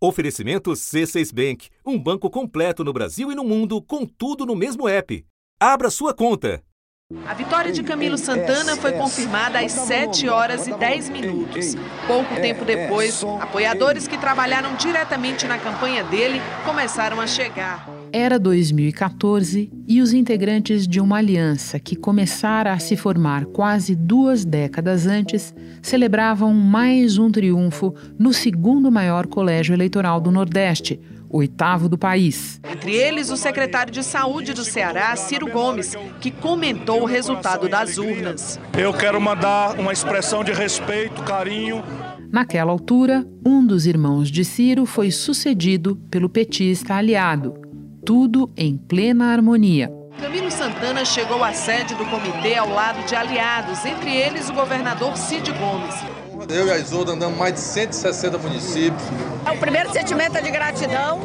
Oferecimento C6 Bank, um banco completo no Brasil e no mundo, com tudo no mesmo app. Abra sua conta. A vitória de Camilo Santana foi confirmada às 7 horas e 10 minutos. Pouco tempo depois, apoiadores que trabalharam diretamente na campanha dele começaram a chegar. Era 2014 e os integrantes de uma aliança que começara a se formar quase duas décadas antes celebravam mais um triunfo no segundo maior colégio eleitoral do Nordeste, oitavo do país. Entre eles, o secretário de Saúde do Ceará, Ciro Gomes, que comentou o resultado das urnas. Eu quero mandar uma expressão de respeito, carinho. Naquela altura, um dos irmãos de Ciro foi sucedido pelo petista aliado. Tudo em plena harmonia. Camilo Santana chegou à sede do comitê ao lado de aliados, entre eles o governador Cid Gomes. Eu e a Isolda andamos mais de 160 municípios. É o primeiro sentimento é de gratidão.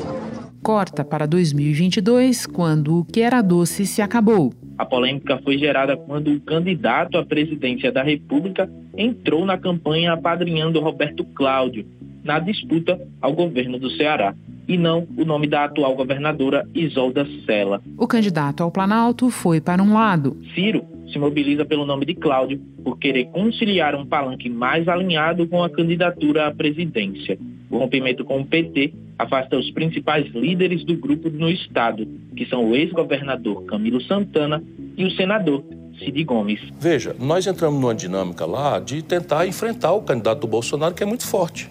Corta para 2022, quando o que era doce se acabou. A polêmica foi gerada quando o candidato à presidência da República entrou na campanha apadrinhando Roberto Cláudio na disputa ao governo do Ceará e não o nome da atual governadora Isolda Sela. O candidato ao Planalto foi para um lado. Ciro se mobiliza pelo nome de Cláudio por querer conciliar um palanque mais alinhado com a candidatura à presidência. O rompimento com o PT afasta os principais líderes do grupo no estado, que são o ex-governador Camilo Santana e o senador Cid Gomes. Veja, nós entramos numa dinâmica lá de tentar enfrentar o candidato do Bolsonaro, que é muito forte.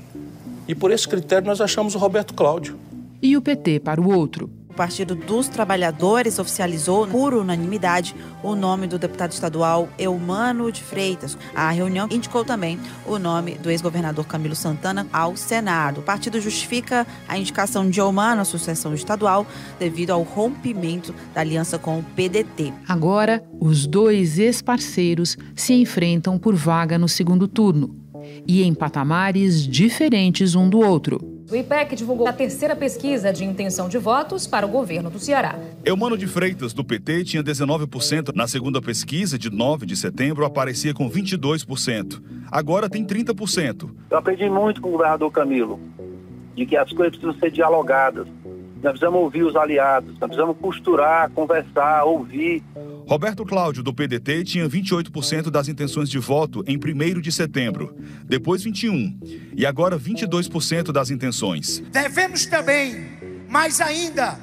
E por esse critério nós achamos o Roberto Cláudio. E o PT para o outro. O Partido dos Trabalhadores oficializou, por unanimidade, o nome do deputado estadual Eumano de Freitas. A reunião indicou também o nome do ex-governador Camilo Santana ao Senado. O partido justifica a indicação de Eumano à sucessão estadual devido ao rompimento da aliança com o PDT. Agora, os dois ex-parceiros se enfrentam por vaga no segundo turno e em patamares diferentes um do outro. O IPEC divulgou a terceira pesquisa de intenção de votos para o governo do Ceará. Eumano de Freitas, do PT, tinha 19%. Na segunda pesquisa, de 9 de setembro, aparecia com 22%. Agora tem 30%. Eu aprendi muito com o governador Camilo, de que as coisas precisam ser dialogadas. Nós precisamos ouvir os aliados, nós precisamos costurar, conversar, ouvir. Roberto Cláudio, do PDT, tinha 28% das intenções de voto em 1 de setembro, depois 21%, e agora 22% das intenções. Devemos também, mais ainda,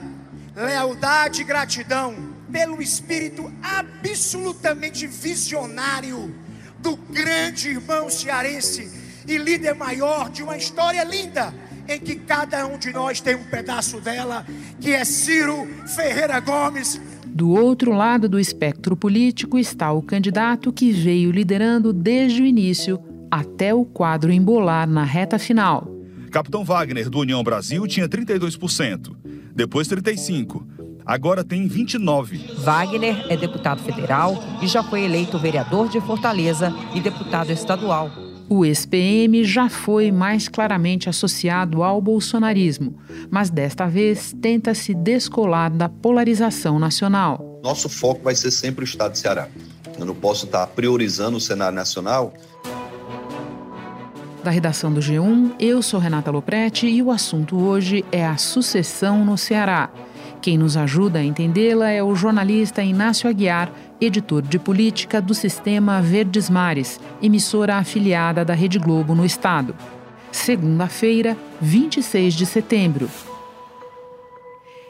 lealdade e gratidão pelo espírito absolutamente visionário do grande irmão cearense e líder maior de uma história linda em que cada um de nós tem um pedaço dela, que é Ciro Ferreira Gomes, do outro lado do espectro político está o candidato que veio liderando desde o início até o quadro embolar na reta final. Capitão Wagner, do União Brasil, tinha 32%, depois 35%, agora tem 29%. Wagner é deputado federal e já foi eleito vereador de Fortaleza e deputado estadual. O ex-PM já foi mais claramente associado ao bolsonarismo, mas desta vez tenta se descolar da polarização nacional. Nosso foco vai ser sempre o Estado de Ceará. Eu não posso estar priorizando o cenário nacional. Da redação do G1, eu sou Renata Loprete e o assunto hoje é a sucessão no Ceará. Quem nos ajuda a entendê-la é o jornalista Inácio Aguiar, editor de política do Sistema Verdes Mares, emissora afiliada da Rede Globo no estado. Segunda-feira, 26 de setembro.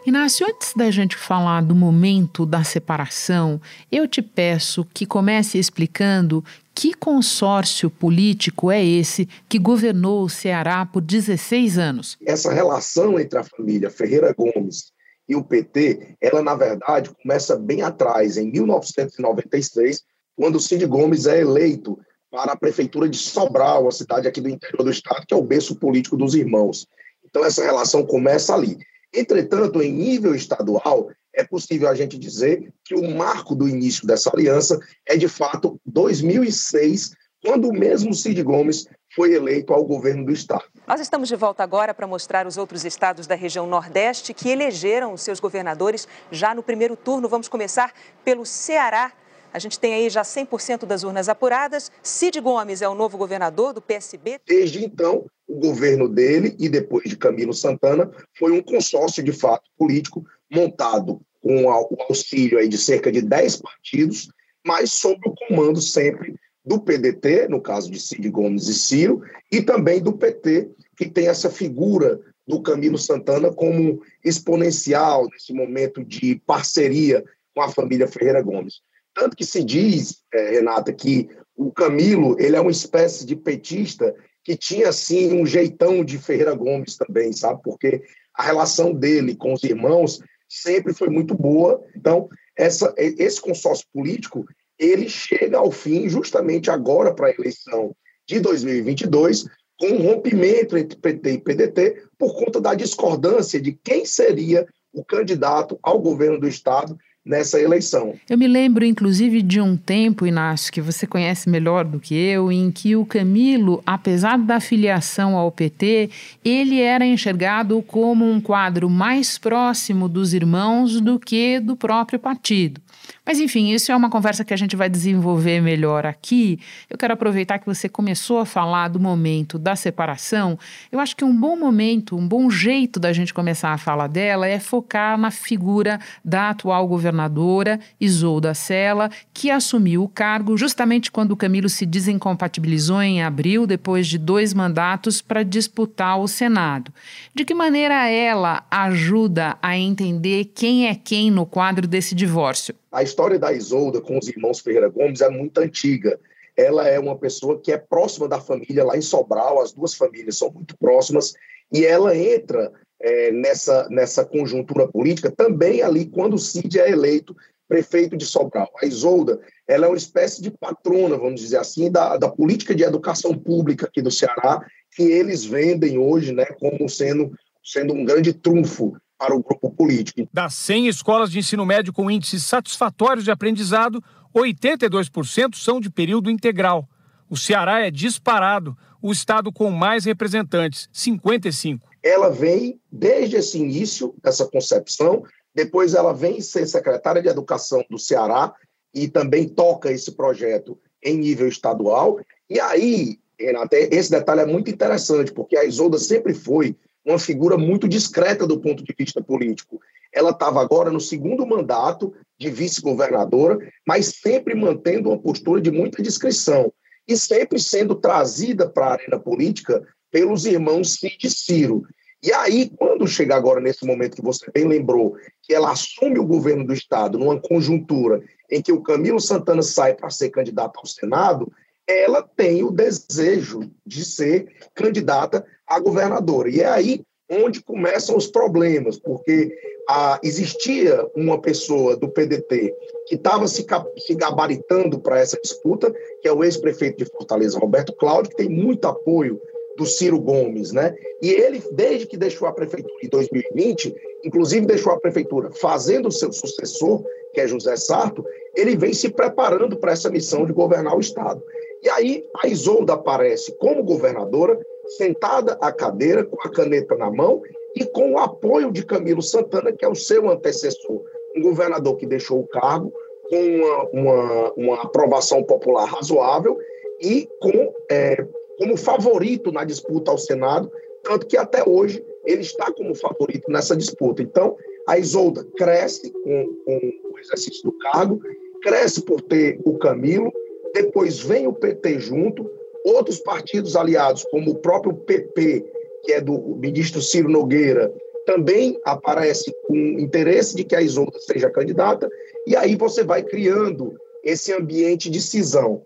Inácio, antes da gente falar do momento da separação, eu te peço que comece explicando que consórcio político é esse que governou o Ceará por 16 anos. Essa relação entre a família Ferreira Gomes e o PT, ela na verdade começa bem atrás, em 1996, quando o Cid Gomes é eleito para a prefeitura de Sobral, a cidade aqui do interior do estado, que é o berço político dos irmãos. Então essa relação começa ali. Entretanto, em nível estadual, é possível a gente dizer que o marco do início dessa aliança é de fato 2006, quando o mesmo Cid Gomes foi eleito ao governo do estado. Nós estamos de volta agora para mostrar os outros estados da região Nordeste que elegeram seus governadores já no primeiro turno. Vamos começar pelo Ceará. A gente tem aí já 100% das urnas apuradas. Cid Gomes é o novo governador do PSB. Desde então, o governo dele e depois de Camilo Santana foi um consórcio de fato político montado com o auxílio aí de cerca de 10 partidos, mas sob o comando sempre do PDT, no caso de Cid Gomes e Ciro, e também do PT, que tem essa figura do Camilo Santana como exponencial nesse momento de parceria com a família Ferreira Gomes. Tanto que se diz, é, Renata, que o Camilo ele é uma espécie de petista que tinha, assim, um jeitão de Ferreira Gomes também, sabe? Porque a relação dele com os irmãos sempre foi muito boa. Então, essa, esse consórcio político, ele chega ao fim justamente agora para a eleição de 2022, com um rompimento entre PT e PDT por conta da discordância de quem seria o candidato ao governo do Estado nessa eleição. Eu me lembro, inclusive, de um tempo, Inácio, que você conhece melhor do que eu, em que o Camilo, apesar da filiação ao PT, ele era enxergado como um quadro mais próximo dos irmãos do que do próprio partido. Mas enfim, isso é uma conversa que a gente vai desenvolver melhor aqui. Eu quero aproveitar que você começou a falar do momento da separação. Eu acho que um bom momento, um bom jeito da gente começar a falar dela é focar na figura da atual governadora Isolda Sela, que assumiu o cargo justamente quando o Camilo se desincompatibilizou em abril, depois de dois mandatos, para disputar o Senado. De que maneira ela ajuda a entender quem é quem no quadro desse divórcio? A história da Isolda com os irmãos Ferreira Gomes é muito antiga. Ela é uma pessoa que é próxima da família lá em Sobral, as duas famílias são muito próximas, e ela entra é, nessa, nessa conjuntura política também ali quando o Cid é eleito prefeito de Sobral. A Isolda ela é uma espécie de patrona, vamos dizer assim, da, da política de educação pública aqui do Ceará, que eles vendem hoje né, como sendo, sendo um grande trunfo para o grupo político. Das 100 escolas de ensino médio com índices satisfatórios de aprendizado, 82% são de período integral. O Ceará é disparado, o estado com mais representantes, 55. Ela vem desde esse início dessa concepção, depois ela vem ser secretária de Educação do Ceará e também toca esse projeto em nível estadual. E aí, Renata, esse detalhe é muito interessante, porque a Isolda sempre foi uma figura muito discreta do ponto de vista político. Ela estava agora no segundo mandato de vice-governadora, mas sempre mantendo uma postura de muita discrição e sempre sendo trazida para a arena política pelos irmãos Cid e Ciro. E aí, quando chega agora nesse momento que você bem lembrou, que ela assume o governo do Estado numa conjuntura em que o Camilo Santana sai para ser candidato ao Senado, ela tem o desejo de ser candidata a governadora. E é aí onde começam os problemas, porque ah, existia uma pessoa do PDT que estava se, se, gabaritando para essa disputa, que é o ex-prefeito de Fortaleza, Roberto Cláudio, que tem muito apoio do Ciro Gomes, né? E ele, desde que deixou a prefeitura em 2020, inclusive deixou a prefeitura fazendo o seu sucessor, que é José Sarto, ele vem se preparando para essa missão de governar o Estado. E aí a Isolda aparece como governadora, sentada à cadeira, com a caneta na mão e com o apoio de Camilo Santana, que é o seu antecessor, um governador que deixou o cargo com uma, uma, uma aprovação popular razoável e com, é, como favorito na disputa ao Senado, tanto que até hoje ele está como favorito nessa disputa. Então, a Isolda cresce com, com o exercício do cargo, cresce por ter o Camilo, depois vem o PT junto, outros partidos aliados, como o próprio PP, que é do ministro Ciro Nogueira, também aparece com interesse de que a Isolda seja candidata, e aí você vai criando esse ambiente de cisão.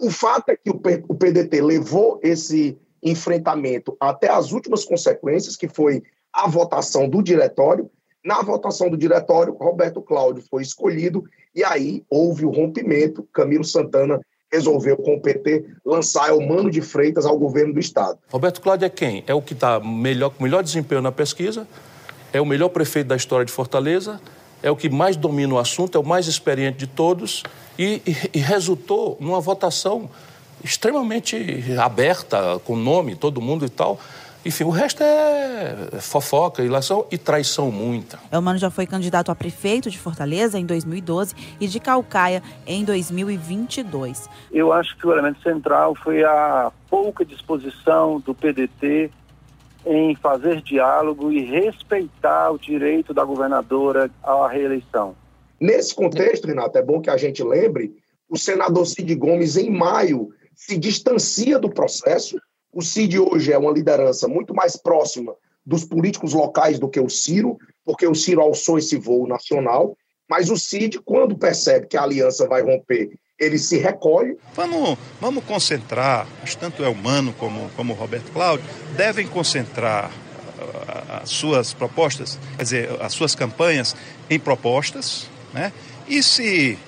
O fato é que o PDT levou esse enfrentamento até as últimas consequências, que foi a votação do diretório. Na votação do diretório, Roberto Cláudio foi escolhido e aí houve o rompimento. Camilo Santana resolveu com o PT lançar Elmano de Freitas ao governo do Estado. Roberto Cláudio é quem? É o que está melhor, melhor desempenho na pesquisa, é o melhor prefeito da história de Fortaleza, é o que mais domina o assunto, é o mais experiente de todos e, e, e resultou numa votação extremamente aberta, com nome, todo mundo e tal, Enfim, o resto é fofoca, ilação e traição muita. Elmano já foi candidato a prefeito de Fortaleza em 2012 e de Calcaia em 2022. Eu acho que o elemento central foi a pouca disposição do PDT em fazer diálogo e respeitar o direito da governadora à reeleição. Nesse contexto, Renato, é bom que a gente lembre, o senador Cid Gomes, em maio, se distancia do processo o Cid hoje é uma liderança muito mais próxima dos políticos locais do que o Ciro, porque o Ciro alçou esse voo nacional, mas o Cid, quando percebe que a aliança vai romper, ele se recolhe. Vamos, vamos concentrar, tanto é humano como, como Roberto Cláudio, devem concentrar uh, as suas propostas, quer dizer, as suas campanhas em propostas, né? E se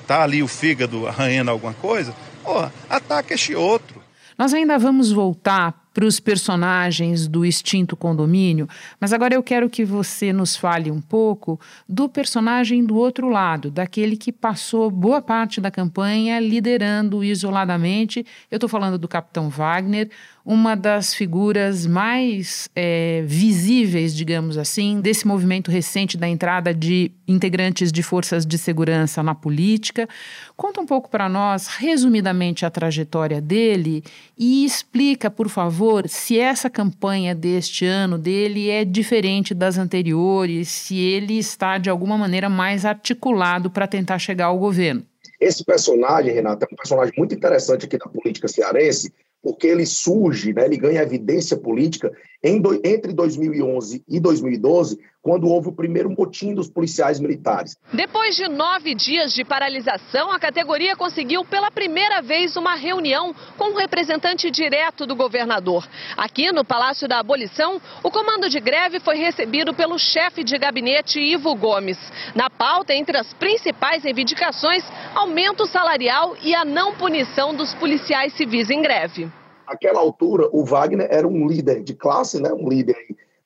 está ali o fígado arranhando alguma coisa, porra, ataca este outro. Nós ainda vamos voltar para os personagens do extinto condomínio, mas agora eu quero que você nos fale um pouco do personagem do outro lado, daquele que passou boa parte da campanha liderando isoladamente. Eu estou falando do Capitão Wagner, uma das figuras mais é, visíveis, digamos assim, desse movimento recente da entrada de integrantes de forças de segurança na política. Conta um pouco para nós, resumidamente, a trajetória dele e explica, por favor, se essa campanha deste ano dele é diferente das anteriores, se ele está de alguma maneira mais articulado para tentar chegar ao governo. Esse personagem, Renato, é um personagem muito interessante aqui da política cearense, porque ele surge, né, ele ganha evidência política em do, entre 2011 e 2012, quando houve o primeiro motim dos policiais militares. Depois de nove dias de paralisação, a categoria conseguiu pela primeira vez uma reunião com um representante direto do governador. Aqui no Palácio da Abolição, o comando de greve foi recebido pelo chefe de gabinete Ivo Gomes. Na pauta, entre as principais reivindicações, aumento salarial e a não punição dos policiais civis em greve. Naquela altura, o Wagner era um líder de classe, né, um líder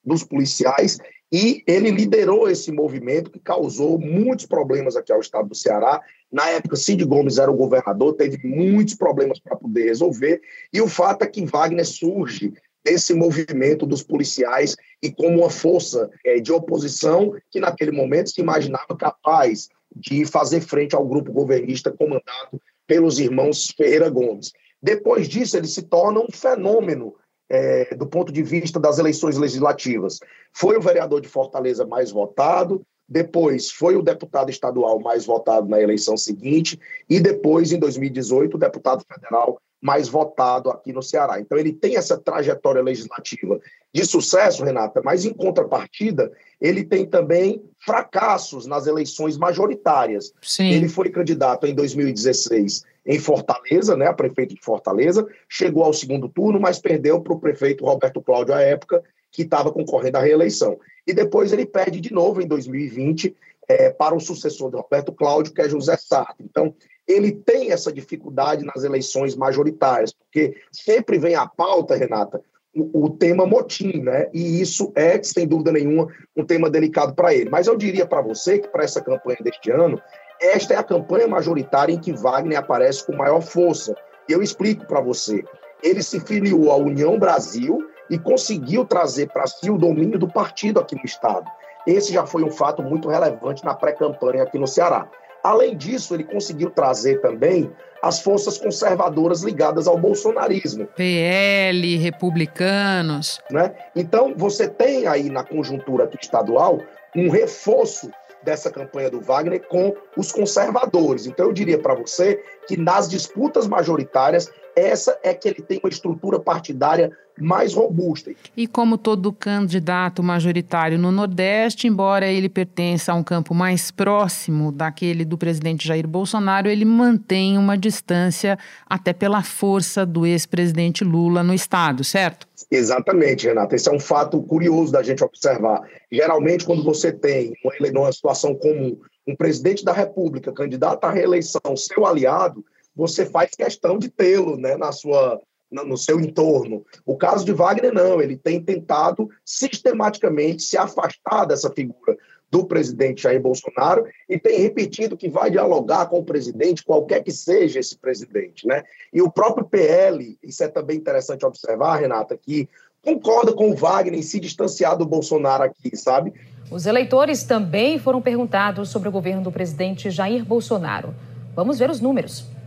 dos policiais, e ele liderou esse movimento que causou muitos problemas aqui ao estado do Ceará. Na época, Cid Gomes era o governador, teve muitos problemas para poder resolver, e o fato é que Wagner surge desse movimento dos policiais e como uma força é, de oposição que naquele momento se imaginava capaz de fazer frente ao grupo governista comandado pelos irmãos Ferreira Gomes. Depois disso, ele se torna um fenômeno é, do ponto de vista das eleições legislativas. Foi o vereador de Fortaleza mais votado, depois foi o deputado estadual mais votado na eleição seguinte, e depois, em 2018, o deputado federal mais votado aqui no Ceará. Então, ele tem essa trajetória legislativa de sucesso, Renata, mas em contrapartida, ele tem também fracassos nas eleições majoritárias. Sim. Ele foi candidato em 2016 em Fortaleza, né, a prefeito de Fortaleza, chegou ao segundo turno, mas perdeu para o prefeito Roberto Cláudio à época, que estava concorrendo à reeleição. E depois ele perde de novo em 2020 é, para o sucessor de Roberto Cláudio, que é José Sarto. Então, ele tem essa dificuldade nas eleições majoritárias, porque sempre vem à pauta, Renata, o, tema motim, né? E isso é, sem dúvida nenhuma, um tema delicado para ele. Mas eu diria para você que para essa campanha deste ano, esta é a campanha majoritária em que Wagner aparece com maior força. E eu explico para você. Ele se filiou à União Brasil e conseguiu trazer para si o domínio do partido aqui no Estado. Esse já foi um fato muito relevante na pré-campanha aqui no Ceará. Além disso, ele conseguiu trazer também as forças conservadoras ligadas ao bolsonarismo. PL, republicanos. Né? Então, você tem aí na conjuntura estadual um reforço dessa campanha do Wagner com os conservadores. Então, eu diria para você que nas disputas majoritárias, essa é que ele tem uma estrutura partidária mais robusta. E como todo candidato majoritário no Nordeste, embora ele pertença a um campo mais próximo daquele do presidente Jair Bolsonaro, ele mantém uma distância até pela força do ex-presidente Lula no estado, certo? Exatamente, Renata. Esse é um fato curioso da gente observar. Geralmente, quando você tem uma, uma situação comum, um presidente da República, candidato à reeleição, seu aliado, você faz questão de tê-lo né, na sua, no seu entorno. O caso de Wagner, não, ele tem tentado sistematicamente se afastar dessa figura do presidente Jair Bolsonaro e tem repetido que vai dialogar com o presidente, qualquer que seja esse presidente. Né? E o próprio PL, isso é também interessante observar, Renata, que concorda com o Wagner em se distanciar do Bolsonaro aqui, sabe? Os eleitores também foram perguntados sobre o governo do presidente Jair Bolsonaro. Vamos ver os números.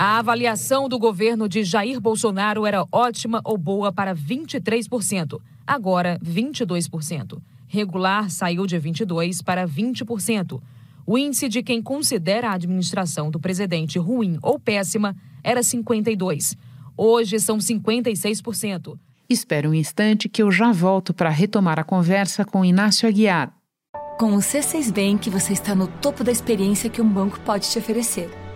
A avaliação do governo de Jair Bolsonaro era ótima ou boa para 23%, agora 22%. Regular saiu de 22% para 20%. O índice de quem considera a administração do presidente ruim ou péssima era 52%. Hoje são 56%. Espera um instante que eu já volto para retomar a conversa com Inácio Aguiar. Com o C6 Bank, você está no topo da experiência que um banco pode te oferecer.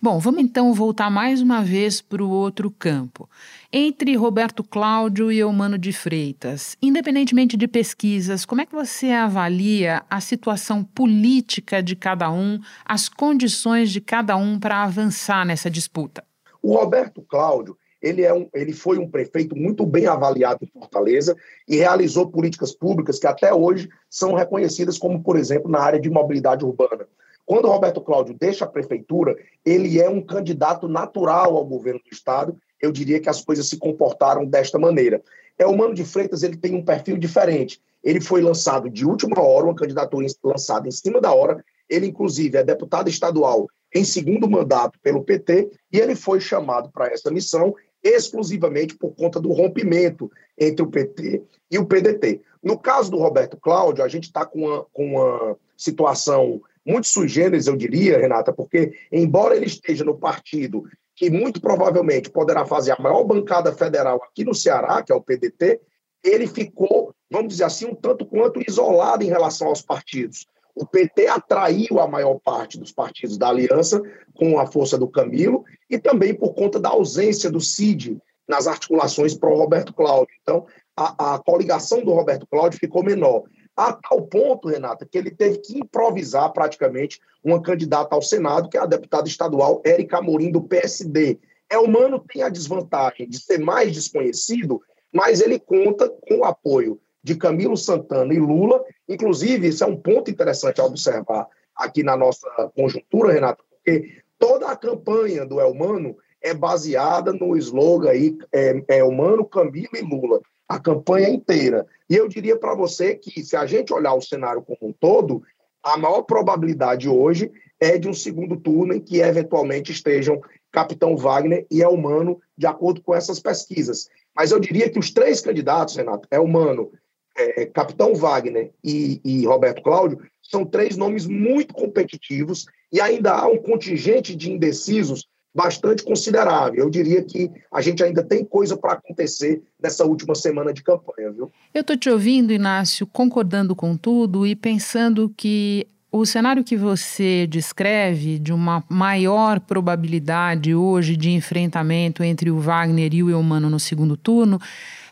Bom, vamos então voltar mais uma vez para o outro campo. Entre Roberto Cláudio e Eumano de Freitas, independentemente de pesquisas, como é que você avalia a situação política de cada um, as condições de cada um para avançar nessa disputa? O Roberto Cláudio, ele, é um, ele foi um prefeito muito bem avaliado em Fortaleza e realizou políticas públicas que até hoje são reconhecidas como, por exemplo, na área de mobilidade urbana. Quando o Roberto Cláudio deixa a prefeitura, ele é um candidato natural ao governo do Estado. Eu diria que as coisas se comportaram desta maneira. É o Mano de Freitas, ele tem um perfil diferente. Ele foi lançado de última hora, uma candidatura lançada em cima da hora. Ele, inclusive, é deputado estadual em segundo mandato pelo PT e ele foi chamado para essa missão exclusivamente por conta do rompimento entre o PT e o PDT. No caso do Roberto Cláudio, a gente está com uma, com uma situação muito sui generis, eu diria, Renata, porque, embora ele esteja no partido que muito provavelmente poderá fazer a maior bancada federal aqui no Ceará, que é o PDT, ele ficou, vamos dizer assim, um tanto quanto isolado em relação aos partidos. O PT atraiu a maior parte dos partidos da aliança com a força do Camilo e também por conta da ausência do CID nas articulações para o Roberto Cláudio. Então, a, a coligação do Roberto Cláudio ficou menor a tal ponto, Renata, que ele teve que improvisar praticamente uma candidata ao Senado, que é a deputada estadual Érica Amorim, do PSD. Elmano tem a desvantagem de ser mais desconhecido, mas ele conta com o apoio de Camilo Santana e Lula. Inclusive, isso é um ponto interessante a observar aqui na nossa conjuntura, Renata, porque toda a campanha do Elmano é baseada no slogan aí, é, é Elmano, Camilo e Lula a campanha inteira. E eu diria para você que, se a gente olhar o cenário como um todo, a maior probabilidade hoje é de um segundo turno em que eventualmente estejam Capitão Wagner e Elmano, de acordo com essas pesquisas. Mas eu diria que os três candidatos, Renato, Elmano, é, Capitão Wagner e, e Roberto Cláudio, são três nomes muito competitivos e ainda há um contingente de indecisos bastante considerável. Eu diria que a gente ainda tem coisa para acontecer nessa última semana de campanha, viu? Eu estou te ouvindo, Inácio, concordando com tudo e pensando que o cenário que você descreve de uma maior probabilidade hoje de enfrentamento entre o Wagner e o Eumano no segundo turno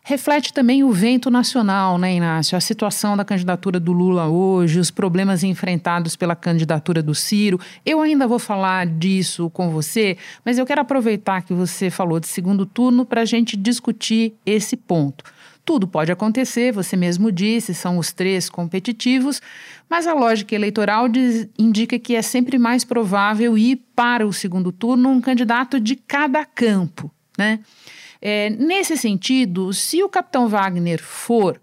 reflete também o vento nacional, né, Inácio? A situação da candidatura do Lula hoje, os problemas enfrentados pela candidatura do Ciro. Eu ainda vou falar disso com você, mas eu quero aproveitar que você falou de segundo turno para a gente discutir esse ponto. Tudo pode acontecer, você mesmo disse, são os três competitivos, mas a lógica eleitoral diz, indica que é sempre mais provável ir para o segundo turno um candidato de cada campo, né? É, nesse sentido, se o capitão Wagner for,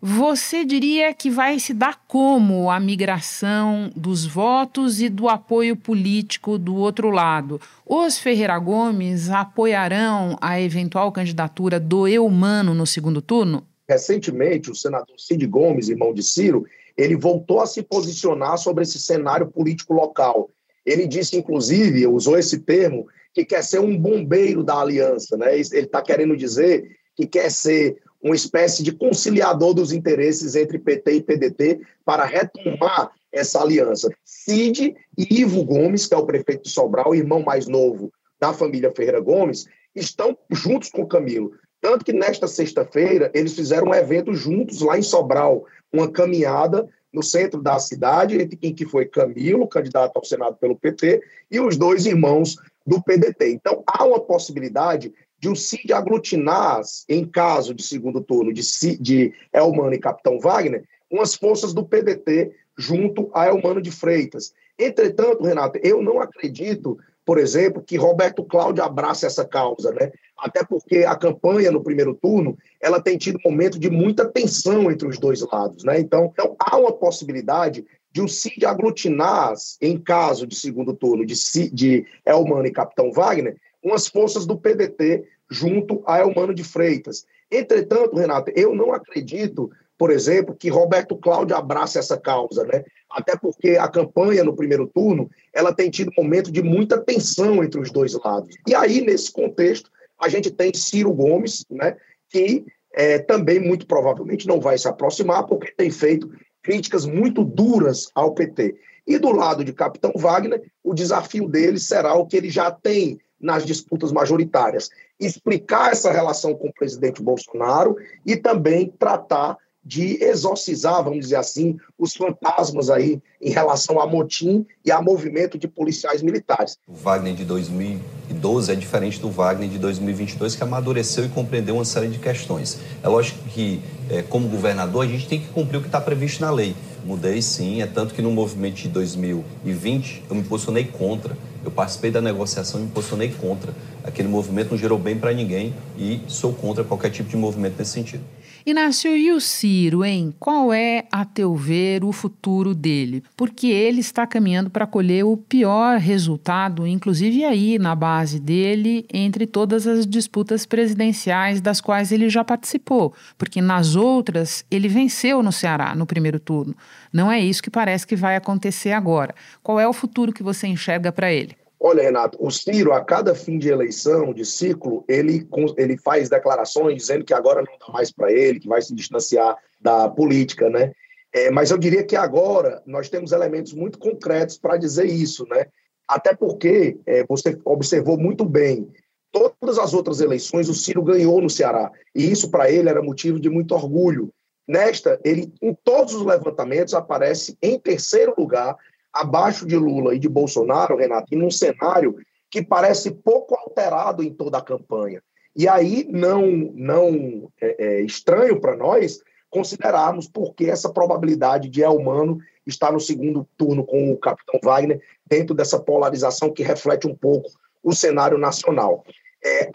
você diria que vai se dar como a migração dos votos e do apoio político do outro lado? Os Ferreira Gomes apoiarão a eventual candidatura do Eumano no segundo turno? Recentemente, o senador Cid Gomes, irmão de Ciro, ele voltou a se posicionar sobre esse cenário político local. Ele disse, inclusive, usou esse termo, que quer ser um bombeiro da aliança, né? Ele está querendo dizer que quer ser uma espécie de conciliador dos interesses entre PT e PDT para retomar essa aliança. Cid e Ivo Gomes, que é o prefeito de Sobral, irmão mais novo da família Ferreira Gomes, estão juntos com Camilo. Tanto que nesta sexta-feira eles fizeram um evento juntos lá em Sobral, uma caminhada no centro da cidade, quem que foi Camilo, candidato ao Senado pelo PT, e os dois irmãos do PDT. Então, há uma possibilidade de o CID aglutinar, em caso de segundo turno, de, de Elmano e Capitão Wagner, umas forças do PDT junto a Elmano de Freitas. Entretanto, Renato, eu não acredito, por exemplo, que Roberto Cláudio abrace essa causa, né? Até porque a campanha no primeiro turno, ela tem tido um momento de muita tensão entre os dois lados, né? Então, então há uma possibilidade de o CID aglutinar, em caso de segundo turno, de, de Elmano e Capitão Wagner, umas forças do PDT junto a Elmano de Freitas. Entretanto, Renato, eu não acredito, por exemplo, que Roberto Cláudio abrace essa causa, né? Até porque a campanha no primeiro turno, ela tem tido um momento de muita tensão entre os dois lados. E aí, nesse contexto, a gente tem Ciro Gomes, né, que é, também muito provavelmente não vai se aproximar, porque tem feito críticas muito duras ao PT. E do lado de Capitão Wagner, o desafio dele será o que ele já tem nas disputas majoritárias: explicar essa relação com o presidente Bolsonaro e também tratar de exorcizar, vamos dizer assim, os fantasmas aí em relação a motim e a movimento de policiais militares. O Wagner de 2012 é diferente do Wagner de 2022, que amadureceu e compreendeu uma série de questões. É lógico que, é, como governador, a gente tem que cumprir o que está previsto na lei. Mudei sim, é tanto que no movimento de 2020 eu me posicionei contra. Eu participei da negociação e me posicionei contra. Aquele movimento não gerou bem para ninguém e sou contra qualquer tipo de movimento nesse sentido. Inácio, e o Ciro, hein? Qual é, a teu ver, o futuro dele? Porque ele está caminhando para colher o pior resultado, inclusive aí na base dele, entre todas as disputas presidenciais das quais ele já participou. Porque nas outras, ele venceu no Ceará, no primeiro turno. Não é isso que parece que vai acontecer agora. Qual é o futuro que você enxerga para ele? Olha, Renato, o Ciro, a cada fim de eleição, de ciclo, ele, ele faz declarações dizendo que agora não dá mais para ele, que vai se distanciar da política, né? É, mas eu diria que agora nós temos elementos muito concretos para dizer isso, né? Até porque é, você observou muito bem, todas as outras eleições o Ciro ganhou no Ceará, e isso para ele era motivo de muito orgulho. Nesta, ele, em todos os levantamentos, aparece em terceiro lugar abaixo de Lula e de Bolsonaro, Renato, em um cenário que parece pouco alterado em toda a campanha. E aí não, não é, é estranho para nós considerarmos porque essa probabilidade de Elmano estar no segundo turno com o capitão Wagner dentro dessa polarização que reflete um pouco o cenário nacional. É,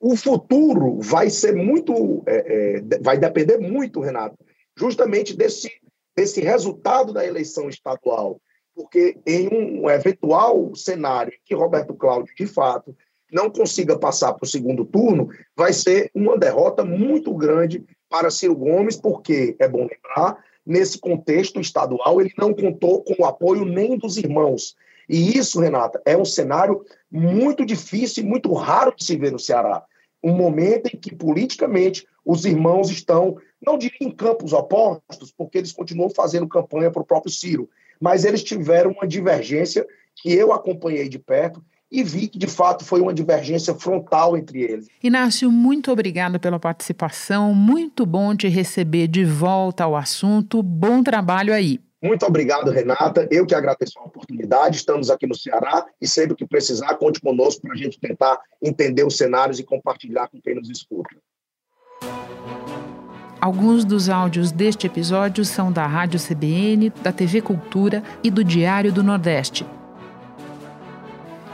o futuro vai ser muito, é, é, vai depender muito, Renato, justamente desse, desse resultado da eleição estadual porque em um eventual cenário que Roberto Cláudio, de fato, não consiga passar para o segundo turno, vai ser uma derrota muito grande para Ciro Gomes, porque, é bom lembrar, nesse contexto estadual, ele não contou com o apoio nem dos irmãos. E isso, Renata, é um cenário muito difícil e muito raro de se ver no Ceará. Um momento em que, politicamente, os irmãos estão, não diria em campos opostos, porque eles continuam fazendo campanha para o próprio Ciro, mas eles tiveram uma divergência que eu acompanhei de perto e vi que de fato foi uma divergência frontal entre eles. Inácio, muito obrigada pela participação, muito bom te receber de volta ao assunto. Bom trabalho aí. Muito obrigado, Renata. Eu que agradeço a oportunidade. Estamos aqui no Ceará e sempre que precisar, conte conosco para a gente tentar entender os cenários e compartilhar com quem nos escuta. Alguns dos áudios deste episódio são da Rádio CBN, da TV Cultura e do Diário do Nordeste.